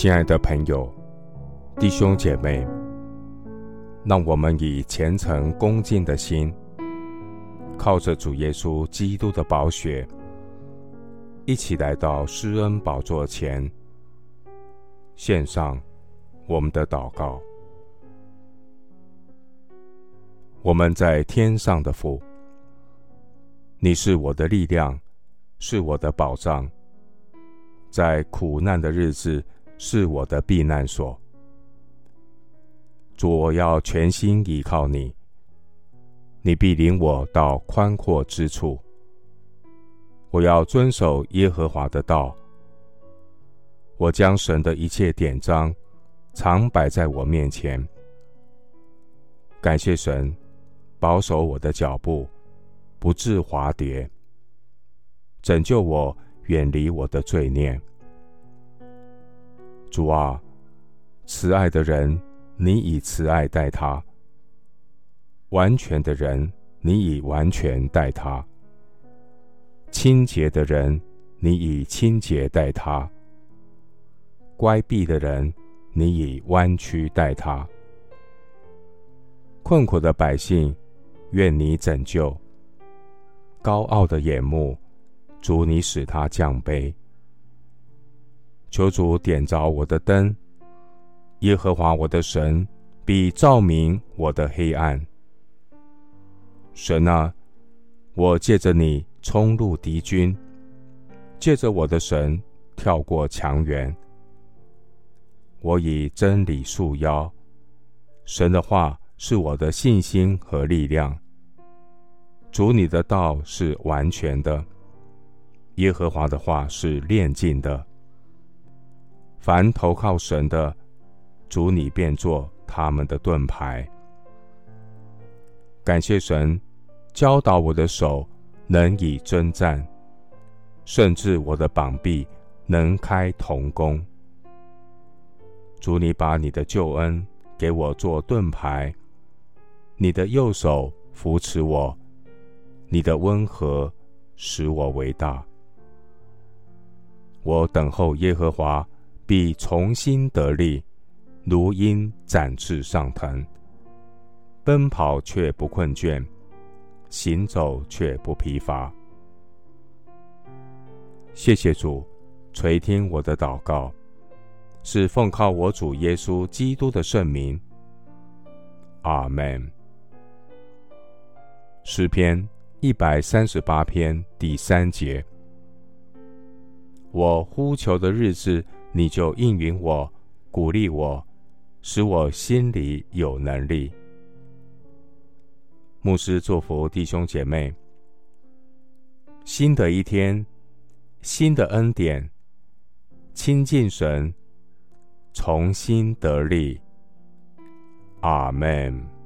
亲爱的朋友、弟兄姐妹，让我们以虔诚恭敬的心，靠着主耶稣基督的宝血，一起来到施恩宝座前，献上我们的祷告。我们在天上的父，你是我的力量，是我的保障，在苦难的日子，是我的避难所。主，我要全心依靠你，你必领我到宽阔之处。我要遵守耶和华的道。我将神的一切典章常摆在我面前。感谢神，保守我的脚步，不致滑跌。拯救我，远离我的罪孽。主啊，慈爱的人，你以慈爱待他；完全的人，你以完全待他；清洁的人，你以清洁待他；乖僻的人，你以弯曲待他；困苦的百姓，愿你拯救；高傲的眼目，主你使他降卑。求主点着我的灯，耶和华我的神必照明我的黑暗。神啊，我借着你冲入敌军，借着我的神跳过墙垣。我以真理束腰，神的话是我的信心和力量。主你的道是完全的，耶和华的话是炼净的。凡投靠神的，主你便做他们的盾牌。感谢神，教导我的手能以征战，甚至我的膀臂能开铜弓。主你把你的救恩给我做盾牌，你的右手扶持我，你的温和使我为大。我等候耶和华。必重新得力，如鹰展翅上腾，奔跑却不困倦，行走却不疲乏。谢谢主垂听我的祷告，是奉靠我主耶稣基督的圣名。阿门。诗篇一百三十八篇第三节：我呼求的日子。你就应允我，鼓励我，使我心里有能力。牧师祝福弟兄姐妹。新的一天，新的恩典，亲近神，重新得力。阿门。